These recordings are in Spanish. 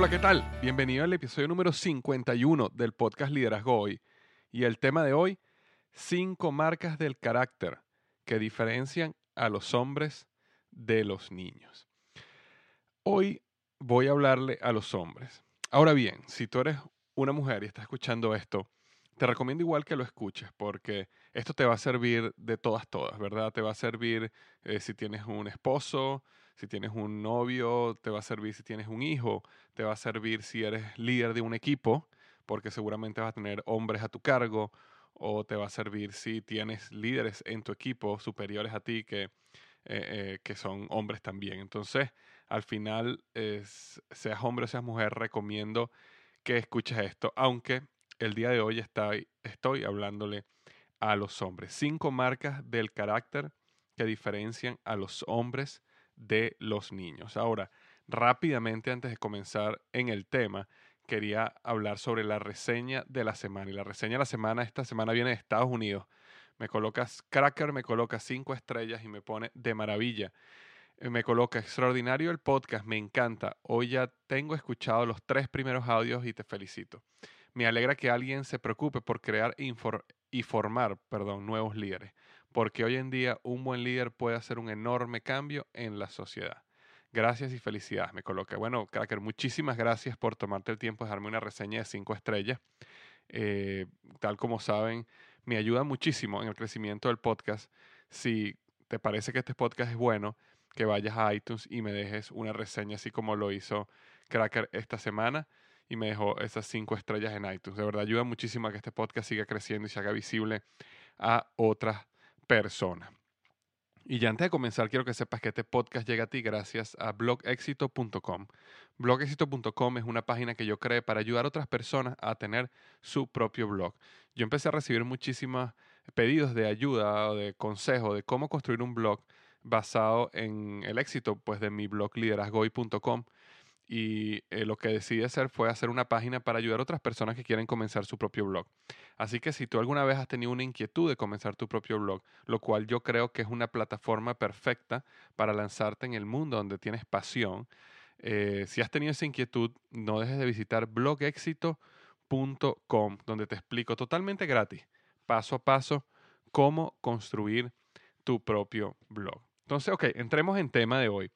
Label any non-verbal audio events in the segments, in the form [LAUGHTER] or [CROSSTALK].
Hola, ¿qué tal? Bienvenido al episodio número 51 del podcast Liderazgo Hoy. Y el tema de hoy, cinco marcas del carácter que diferencian a los hombres de los niños. Hoy voy a hablarle a los hombres. Ahora bien, si tú eres una mujer y estás escuchando esto, te recomiendo igual que lo escuches porque esto te va a servir de todas, todas, ¿verdad? Te va a servir eh, si tienes un esposo, si tienes un novio, te va a servir si tienes un hijo, te va a servir si eres líder de un equipo, porque seguramente vas a tener hombres a tu cargo, o te va a servir si tienes líderes en tu equipo superiores a ti que, eh, eh, que son hombres también. Entonces, al final, seas hombre o seas mujer, recomiendo que escuches esto, aunque el día de hoy estoy hablándole a los hombres. Cinco marcas del carácter que diferencian a los hombres de los niños. Ahora, rápidamente antes de comenzar en el tema, quería hablar sobre la reseña de la semana. Y la reseña de la semana, esta semana viene de Estados Unidos. Me colocas Cracker, me coloca cinco estrellas y me pone de maravilla. Eh, me coloca extraordinario el podcast, me encanta. Hoy ya tengo escuchado los tres primeros audios y te felicito. Me alegra que alguien se preocupe por crear y formar perdón, nuevos líderes porque hoy en día un buen líder puede hacer un enorme cambio en la sociedad. Gracias y felicidades, me coloca. Bueno, Cracker, muchísimas gracias por tomarte el tiempo de darme una reseña de cinco estrellas. Eh, tal como saben, me ayuda muchísimo en el crecimiento del podcast. Si te parece que este podcast es bueno, que vayas a iTunes y me dejes una reseña así como lo hizo Cracker esta semana y me dejó esas cinco estrellas en iTunes. De verdad ayuda muchísimo a que este podcast siga creciendo y se haga visible a otras persona. Y ya antes de comenzar, quiero que sepas que este podcast llega a ti gracias a blogexito.com. Blogexito.com es una página que yo creé para ayudar a otras personas a tener su propio blog. Yo empecé a recibir muchísimos pedidos de ayuda o de consejo de cómo construir un blog basado en el éxito pues, de mi blog liderazgoy.com y eh, lo que decidí hacer fue hacer una página para ayudar a otras personas que quieren comenzar su propio blog. Así que si tú alguna vez has tenido una inquietud de comenzar tu propio blog, lo cual yo creo que es una plataforma perfecta para lanzarte en el mundo donde tienes pasión, eh, si has tenido esa inquietud, no dejes de visitar blogexito.com, donde te explico totalmente gratis, paso a paso, cómo construir tu propio blog. Entonces, ok, entremos en tema de hoy.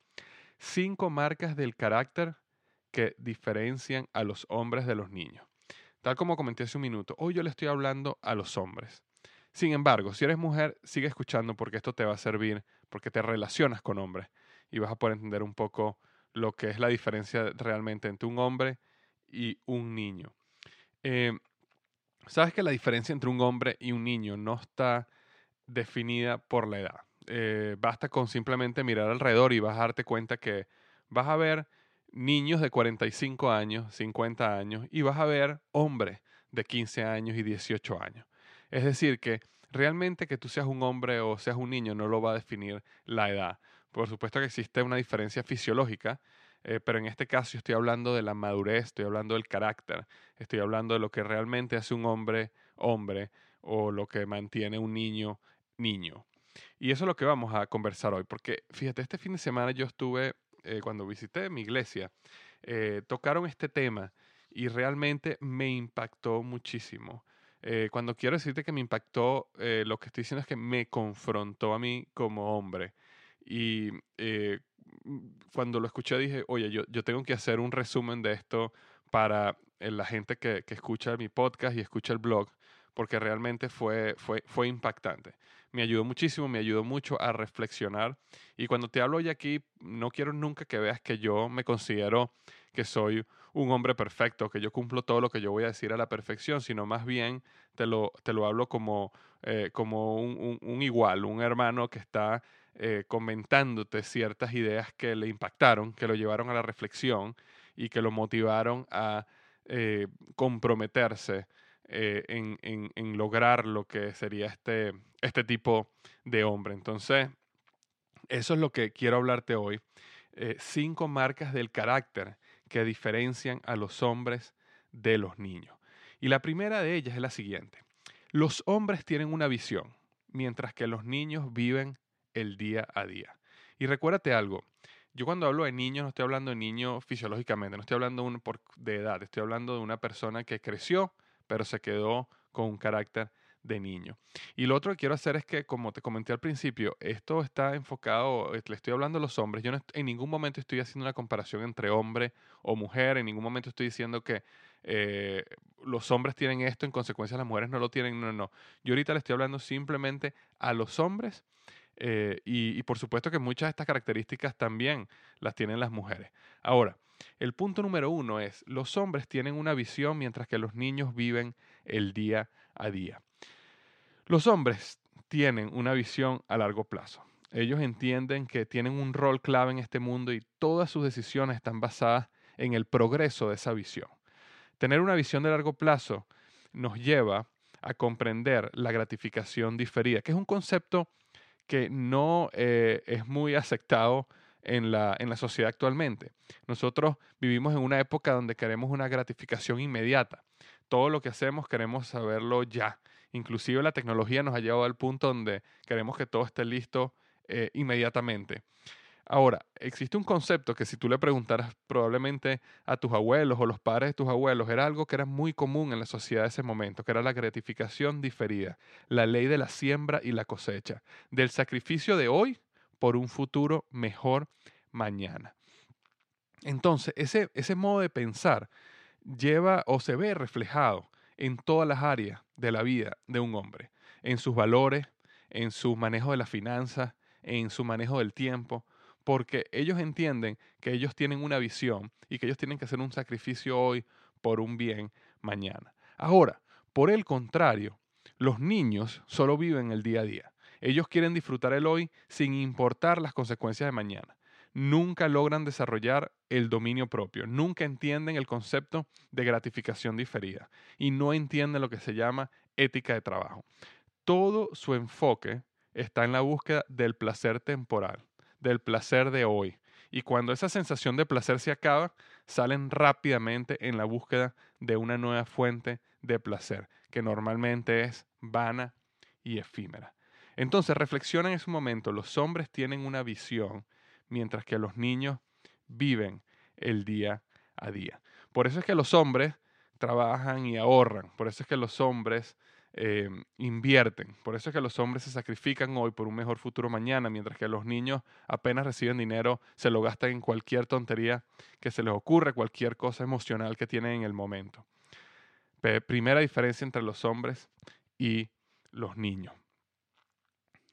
Cinco marcas del carácter que diferencian a los hombres de los niños. Tal como comenté hace un minuto, hoy yo le estoy hablando a los hombres. Sin embargo, si eres mujer, sigue escuchando porque esto te va a servir, porque te relacionas con hombres y vas a poder entender un poco lo que es la diferencia realmente entre un hombre y un niño. Eh, Sabes que la diferencia entre un hombre y un niño no está definida por la edad. Eh, basta con simplemente mirar alrededor y vas a darte cuenta que vas a ver niños de 45 años, 50 años y vas a ver hombres de 15 años y 18 años. Es decir, que realmente que tú seas un hombre o seas un niño no lo va a definir la edad. Por supuesto que existe una diferencia fisiológica, eh, pero en este caso estoy hablando de la madurez, estoy hablando del carácter, estoy hablando de lo que realmente hace un hombre hombre o lo que mantiene un niño niño. Y eso es lo que vamos a conversar hoy, porque fíjate, este fin de semana yo estuve, eh, cuando visité mi iglesia, eh, tocaron este tema y realmente me impactó muchísimo. cuando quiero decirte que me impactó, lo que estoy diciendo es que me confrontó a mí como hombre. Y cuando lo escuché dije, oye, yo, yo tengo que hacer un resumen de esto para eh, la gente que, que, escucha mi podcast y escucha el blog, porque realmente fue, fue, fue impactante. Me ayudó muchísimo, me ayudó mucho a reflexionar. Y cuando te hablo hoy aquí, no quiero nunca que veas que yo me considero que soy un hombre perfecto, que yo cumplo todo lo que yo voy a decir a la perfección, sino más bien te lo, te lo hablo como, eh, como un, igual, un hermano que está eh, comentándote ciertas ideas que le impactaron, que lo llevaron a la reflexión y que lo motivaron a eh, comprometerse eh, en, lograr lo que sería este, este tipo de hombre. Entonces, eso es lo que quiero hablarte hoy. cinco marcas del carácter que diferencian a los hombres de los niños. Y la primera de ellas es la siguiente. Los hombres tienen una visión, mientras que los niños viven el día a día. Y recuérdate algo, yo cuando hablo de niños no estoy hablando de niño fisiológicamente, no estoy hablando de edad, estoy hablando de una persona que creció, pero se quedó con un carácter de niño. Y lo otro que quiero hacer es que, como te comenté al principio, esto está enfocado, le estoy hablando a los hombres, yo en ningún momento estoy haciendo una comparación entre hombre o mujer, en ningún momento estoy diciendo que eh, los hombres tienen esto, en consecuencia las mujeres no lo tienen, no, no. Yo ahorita le estoy hablando simplemente a los hombres eh, y, por supuesto que muchas de estas características también las tienen las mujeres. Ahora, el punto número uno es, los hombres tienen una visión mientras que los niños viven el día a día. Los hombres tienen una visión a largo plazo. Ellos entienden que tienen un rol clave en este mundo y todas sus decisiones están basadas en el progreso de esa visión. Tener una visión de largo plazo nos lleva a comprender la gratificación diferida, que es un concepto que no eh, es muy aceptado en la, en la sociedad actualmente. Nosotros vivimos en una época donde queremos una gratificación inmediata. Todo lo que hacemos queremos saberlo ya. Inclusive la tecnología nos ha llevado al punto donde queremos que todo esté listo eh, inmediatamente. Ahora, existe un concepto que si tú le preguntaras probablemente a tus abuelos o los padres de tus abuelos, era algo que era muy común en la sociedad de ese momento, que era la gratificación diferida, la ley de la siembra y la cosecha, del sacrificio de hoy por un futuro mejor mañana. Entonces, ese, ese modo de pensar lleva o se ve reflejado en todas las áreas de la vida de un hombre, en sus valores, en su manejo de las finanzas, en su manejo del tiempo, porque ellos entienden que ellos tienen una visión y que ellos tienen que hacer un sacrificio hoy por un bien mañana. Ahora, por el contrario, los niños solo viven el día a día. Ellos quieren disfrutar el hoy sin importar las consecuencias de mañana. Nunca logran desarrollar el dominio propio, nunca entienden el concepto de gratificación diferida y no entienden lo que se llama ética de trabajo. Todo su enfoque está en la búsqueda del placer temporal del placer de hoy. Y cuando esa sensación de placer se acaba, salen rápidamente en la búsqueda de una nueva fuente de placer, que normalmente es vana y efímera. Entonces, reflexiona en ese momento, los hombres tienen una visión, mientras que los niños viven el día a día. Por eso es que los hombres trabajan y ahorran, por eso es que los hombres eh, invierten. Por eso es que los hombres se sacrifican hoy por un mejor futuro mañana, mientras que los niños apenas reciben dinero, se lo gastan en cualquier tontería que se les ocurra, cualquier cosa emocional que tienen en el momento. Primera diferencia entre los hombres y los niños.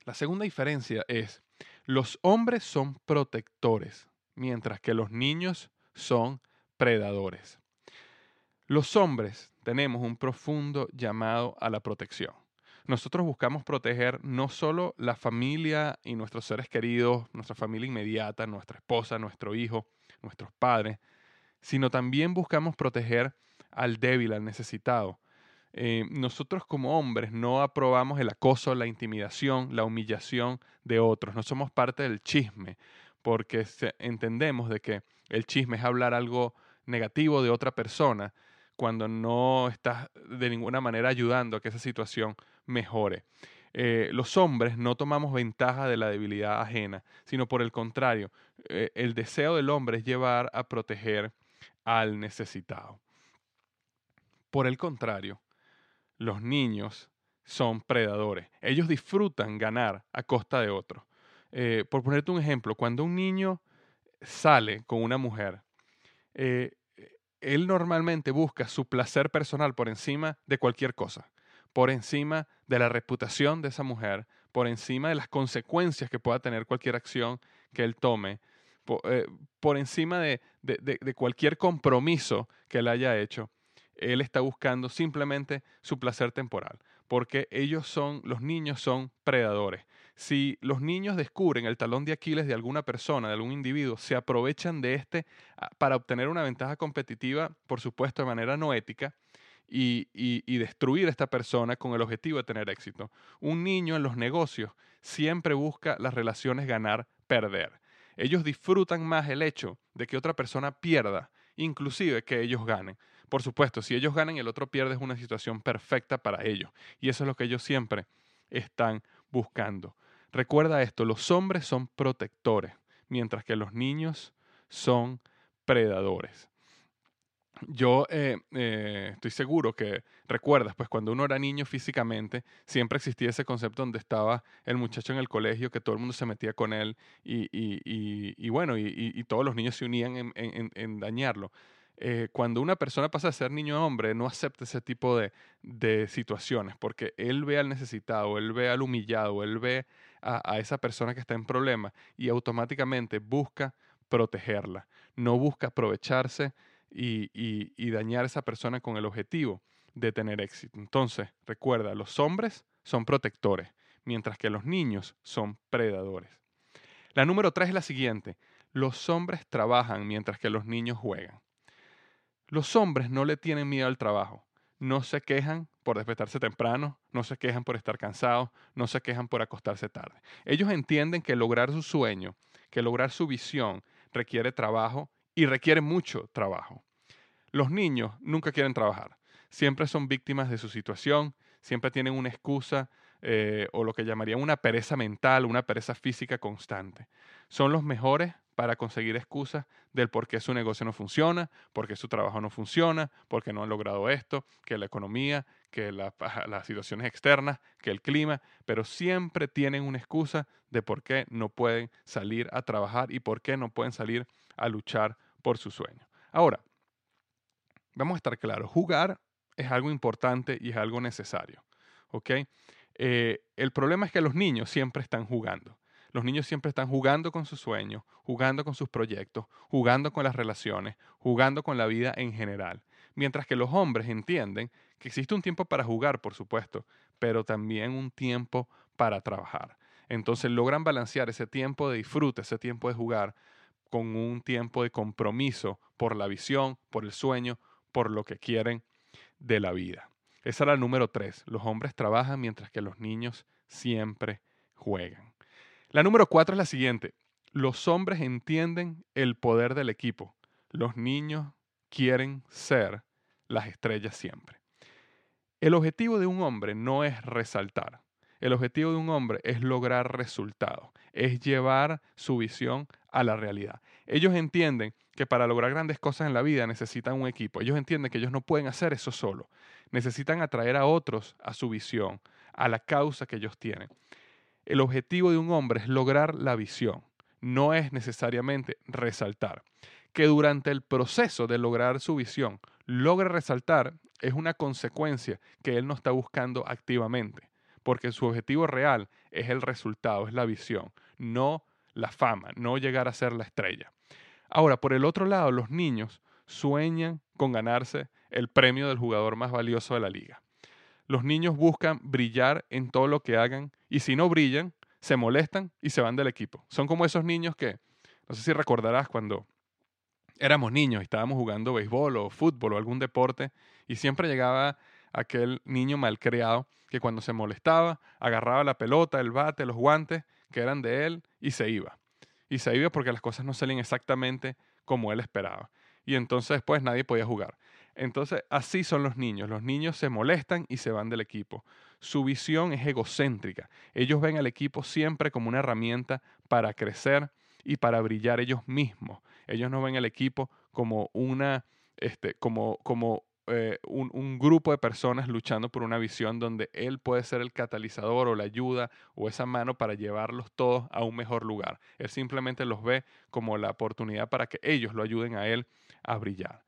La segunda diferencia es, los hombres son protectores, mientras que los niños son predadores. Los hombres tenemos un profundo llamado a la protección. Nosotros buscamos proteger no solo la familia y nuestros seres queridos, nuestra familia inmediata, nuestra esposa, nuestro hijo, nuestros padres, sino también buscamos proteger al débil, al necesitado. Eh, nosotros como hombres no aprobamos el acoso, la intimidación, la humillación de otros. No somos parte del chisme, porque entendemos de que el chisme es hablar algo negativo de otra persona cuando no estás de ninguna manera ayudando a que esa situación mejore. Eh, los hombres no tomamos ventaja de la debilidad ajena, sino por el contrario, eh, el deseo del hombre es llevar a proteger al necesitado. Por el contrario, los niños son predadores. Ellos disfrutan ganar a costa de otros. Eh, por ponerte un ejemplo, cuando un niño sale con una mujer, eh, él normalmente busca su placer personal por encima de cualquier cosa, por encima de la reputación de esa mujer, por encima de las consecuencias que pueda tener cualquier acción que él tome, eh, por, encima de, de, cualquier compromiso que él haya hecho. Él está buscando simplemente su placer temporal, porque ellos son, los niños son predadores. Si los niños descubren el talón de Aquiles de alguna persona, de algún individuo, se aprovechan de este ah, para obtener una ventaja competitiva, por supuesto de manera no ética, y, y, destruir a esta persona con el objetivo de tener éxito. Un niño en los negocios siempre busca las relaciones ganar-perder. Ellos disfrutan más el hecho de que otra persona pierda, inclusive que ellos ganen. Por supuesto, si ellos ganan y el otro pierde es una situación perfecta para ellos. Y eso es lo que ellos siempre están buscando. Recuerda esto, los hombres son protectores, mientras que los niños son predadores. Yo eh, eh, estoy seguro que recuerdas, pues cuando uno era niño físicamente, siempre existía ese concepto donde estaba el muchacho en el colegio, que todo el mundo se metía con él y, bueno, y, todos los niños se unían en dañarlo. Eh, cuando una persona pasa a ser niño a hombre, no acepta ese tipo de, de, situaciones, porque él ve al necesitado, él ve al humillado, él ve a, esa persona que está en problema y automáticamente busca protegerla, no busca aprovecharse y, y dañar a esa persona con el objetivo de tener éxito. Entonces, recuerda, los hombres son protectores, mientras que los niños son predadores. La número tres es la siguiente, los hombres trabajan mientras que los niños juegan. Los hombres no le tienen miedo al trabajo. No se quejan por despertarse temprano, no se quejan por estar cansados, no se quejan por acostarse tarde. Ellos entienden que lograr su sueño, que lograr su visión requiere trabajo y requiere mucho trabajo. Los niños nunca quieren trabajar, siempre son víctimas de su situación, siempre tienen una excusa eh, o lo que llamarían una pereza mental, una pereza física constante. Son los mejores para conseguir excusas del por qué su negocio no funciona, por qué su trabajo no funciona, por qué no han logrado esto, que la economía, que [LAUGHS] las situaciones externas, que el clima, pero siempre tienen una excusa de por qué no pueden salir a trabajar y por qué no pueden salir a luchar por su sueño. Ahora, vamos a estar claros, jugar es algo importante y es algo necesario. ¿ok? Eh, el problema es que los niños siempre están jugando. Los niños siempre están jugando con sus sueños, jugando con sus proyectos, jugando con las relaciones, jugando con la vida en general. Mientras que los hombres entienden que existe un tiempo para jugar, por supuesto, pero también un tiempo para trabajar. Entonces logran balancear ese tiempo de disfrute, ese tiempo de jugar, con un tiempo de compromiso por la visión, por el sueño, por lo que quieren de la vida. Esa era la número tres. Los hombres trabajan mientras que los niños siempre juegan. La número cuatro es la siguiente. Los hombres entienden el poder del equipo. Los niños quieren ser las estrellas siempre. El objetivo de un hombre no es resaltar. El objetivo de un hombre es lograr resultados. es llevar su visión a la realidad. Ellos entienden que para lograr grandes cosas en la vida necesitan un equipo. Ellos entienden que ellos no pueden hacer eso solo. Necesitan atraer a otros a su visión, a la causa que ellos tienen. El objetivo de un hombre es lograr la visión, no es necesariamente resaltar. Que durante el proceso de lograr su visión logre resaltar es una consecuencia que él no está buscando activamente, porque su objetivo real es el resultado, es la visión, no la fama, no llegar a ser la estrella. Ahora, por el otro lado, los niños sueñan con ganarse el premio del jugador más valioso de la liga. Los niños buscan brillar en todo lo que hagan y si no brillan, se molestan y se van del equipo. Son como esos niños que, no sé si recordarás cuando éramos niños y estábamos jugando béisbol o fútbol o algún deporte y siempre llegaba aquel niño malcriado que cuando se molestaba agarraba la pelota, el bate, los guantes que eran de él y se iba. Y se iba porque las cosas no salían exactamente como él esperaba. Y entonces después nadie podía jugar. Entonces así son los niños. Los niños se molestan y se van del equipo. Su visión es egocéntrica. Ellos ven al equipo siempre como una herramienta para crecer y para brillar ellos mismos. Ellos no ven al equipo como una, este, como, como eh, un, un, grupo de personas luchando por una visión donde él puede ser el catalizador o la ayuda o esa mano para llevarlos todos a un mejor lugar. Él simplemente los ve como la oportunidad para que ellos lo ayuden a él a brillar.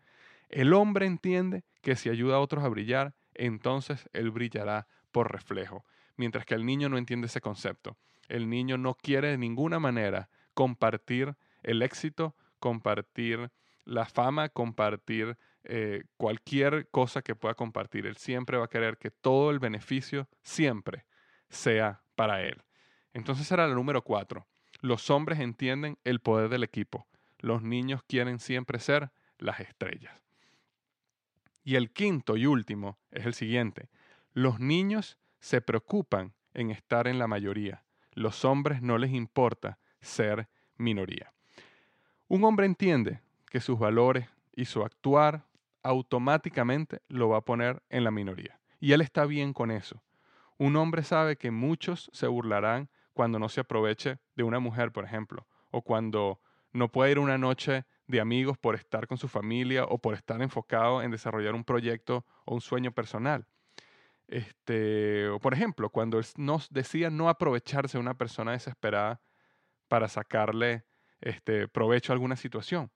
El hombre entiende que si ayuda a otros a brillar, entonces él brillará por reflejo, mientras que el niño no entiende ese concepto. El niño no quiere de ninguna manera compartir el éxito, compartir la fama, compartir eh, cualquier cosa que pueda compartir. Él siempre va a querer que todo el beneficio siempre sea para él. Entonces será la número cuatro. Los hombres entienden el poder del equipo. Los niños quieren siempre ser las estrellas. Y el quinto y último es el siguiente. Los niños se preocupan en estar en la mayoría. Los hombres no les importa ser minoría. Un hombre entiende que sus valores y su actuar automáticamente lo va a poner en la minoría. Y él está bien con eso. Un hombre sabe que muchos se burlarán cuando no se aproveche de una mujer, por ejemplo, o cuando no puede ir una noche de amigos por estar con su familia o por estar enfocado en desarrollar un proyecto o un sueño personal. Este, o por ejemplo, cuando nos decía no aprovecharse de una persona desesperada para sacarle este, provecho a alguna situación.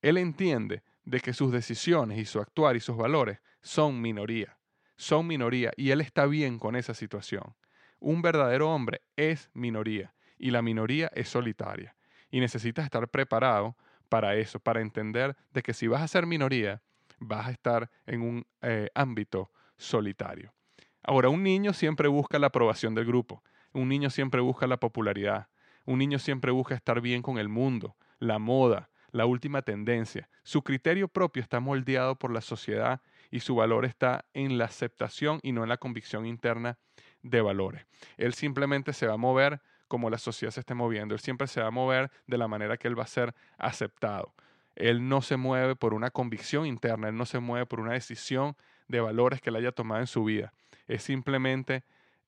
Él entiende de que sus decisiones y su actuar y sus valores son minoría, son minoría y él está bien con esa situación. Un verdadero hombre es minoría y la minoría es solitaria y necesitas estar preparado para eso, para entender de que si vas a ser minoría, vas a estar en un eh, ámbito solitario. Ahora, un niño siempre busca la aprobación del grupo, un niño siempre busca la popularidad, un niño siempre busca estar bien con el mundo, la moda, la última tendencia. Su criterio propio está moldeado por la sociedad y su valor está en la aceptación y no en la convicción interna de valores. Él simplemente se va a mover como la sociedad se esté moviendo. Él siempre se va a mover de la manera que él va a ser aceptado. Él no se mueve por una convicción interna, él no se mueve por una decisión de valores que él haya tomado en su vida. Es simplemente,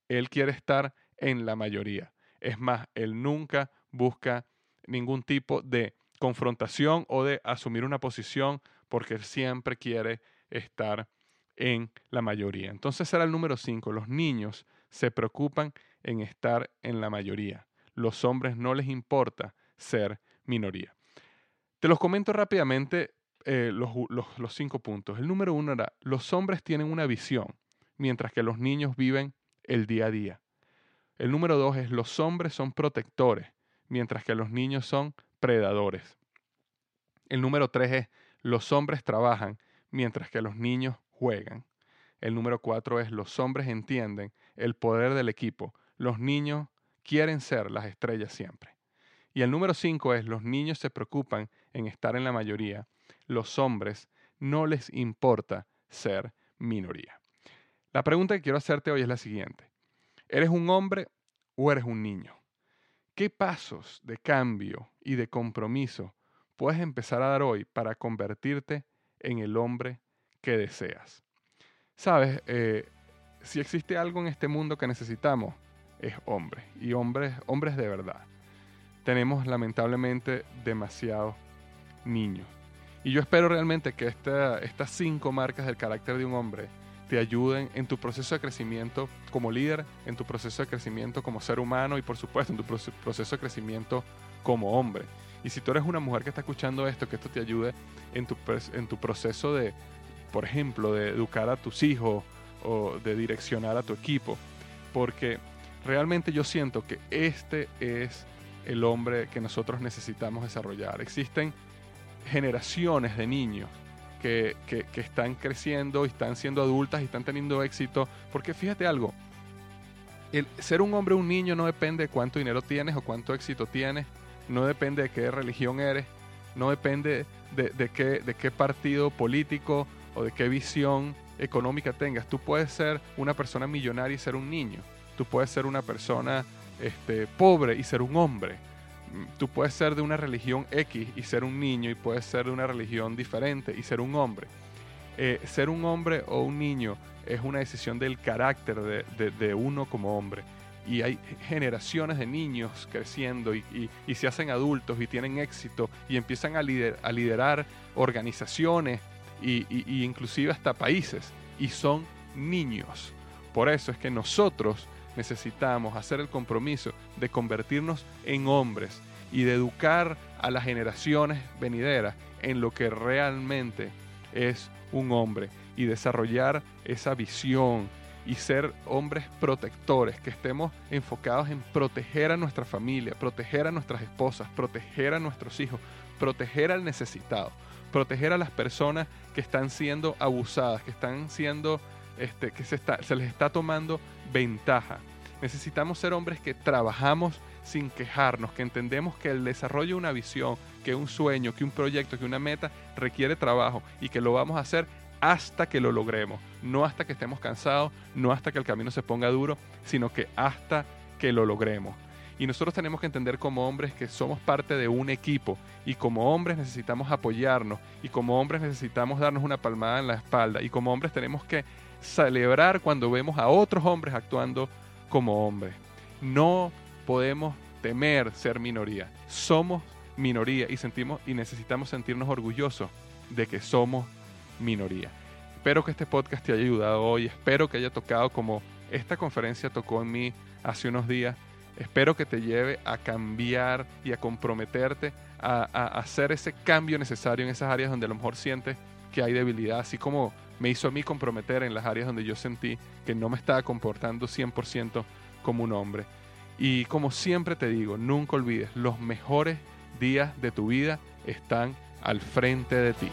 él quiere estar en la mayoría. Es más, él nunca busca ningún tipo de confrontación o de asumir una posición porque él siempre quiere estar en la mayoría. Entonces será el número 5. Los niños se preocupan en estar en la mayoría. Los hombres no les importa ser minoría. Te los comento rápidamente eh, los, los cinco puntos. El número uno era, los hombres tienen una visión, mientras que los niños viven el día a día. El número dos es, los hombres son protectores, mientras que los niños son predadores. El número tres es los hombres trabajan mientras que los niños juegan. El número cuatro es los hombres entienden el poder del equipo. Los niños quieren ser las estrellas siempre. Y el número cinco es los niños se preocupan en estar en la mayoría. Los hombres no les importa ser minoría. La pregunta que quiero hacerte hoy es la siguiente. ¿Eres un hombre o eres un niño? ¿Qué pasos de cambio y de compromiso puedes empezar a dar hoy para convertirte en el hombre que deseas? Sabes, eh, si existe algo en este mundo que necesitamos, es hombre. Y hombres, hombres de verdad. tenemos lamentablemente demasiados niños. Y yo espero realmente que estas cinco marcas del carácter de un hombre te ayuden en tu proceso de crecimiento como líder, en tu proceso de crecimiento como ser humano y por supuesto en tu proceso de crecimiento como hombre. Y si tú eres una mujer que está escuchando esto, que esto te ayude en tu, en tu proceso de, por ejemplo, de educar a tus hijos o de direccionar a tu equipo. Porque realmente yo siento que este es el hombre que nosotros necesitamos desarrollar. Existen generaciones de niños que, están creciendo y están siendo adultas y están teniendo éxito. Porque fíjate algo, el ser un hombre o un niño no depende de cuánto dinero tienes o cuánto éxito tienes, no depende de qué religión eres, no depende de, qué, de qué partido político o de qué visión económica tengas. Tú puedes ser una persona millonaria y ser un niño. Tú puedes ser una persona este, pobre y ser un hombre tú puedes ser de una religión X y ser un niño y puedes ser de una religión diferente y ser un hombre. Eh, ser un hombre o un niño es una decisión del carácter de, uno como hombre. Y hay generaciones de niños creciendo y, se hacen adultos y tienen éxito y empiezan a, a liderar organizaciones y, y inclusive hasta países y son niños. Por eso es que nosotros necesitamos hacer el compromiso de convertirnos en hombres y de educar a las generaciones venideras en lo que realmente es un hombre y desarrollar esa visión y ser hombres protectores, que estemos enfocados en proteger a nuestra familia, proteger a nuestras esposas, proteger a nuestros hijos, proteger al necesitado, proteger a las personas que están siendo abusadas, que están siendo, este, que se, se les está tomando ventaja. Necesitamos ser hombres que trabajamos sin quejarnos, que entendemos que el desarrollo de una visión, que un sueño, que un proyecto, que una meta requiere trabajo y que lo vamos a hacer hasta que lo logremos, no hasta que estemos cansados, no hasta que el camino se ponga duro, sino que hasta que lo logremos. Y nosotros tenemos que entender como hombres que somos parte de un equipo y como hombres necesitamos apoyarnos y como hombres necesitamos darnos una palmada en la espalda y como hombres tenemos que celebrar cuando vemos a otros hombres actuando como hombres. No podemos temer ser minoría. Somos minoría y sentimos y necesitamos sentirnos orgullosos de que somos minoría. Espero que este podcast te haya ayudado hoy, espero que haya tocado como esta conferencia tocó en mí hace unos días. Espero que te lleve a cambiar y a comprometerte a, a hacer ese cambio necesario en esas áreas donde a lo mejor sientes que hay debilidad, así como me hizo a mí comprometer en las áreas donde yo sentí que no me estaba comportando 100% como un hombre. Y como siempre te digo, nunca olvides, los mejores días de tu vida están al frente de ti.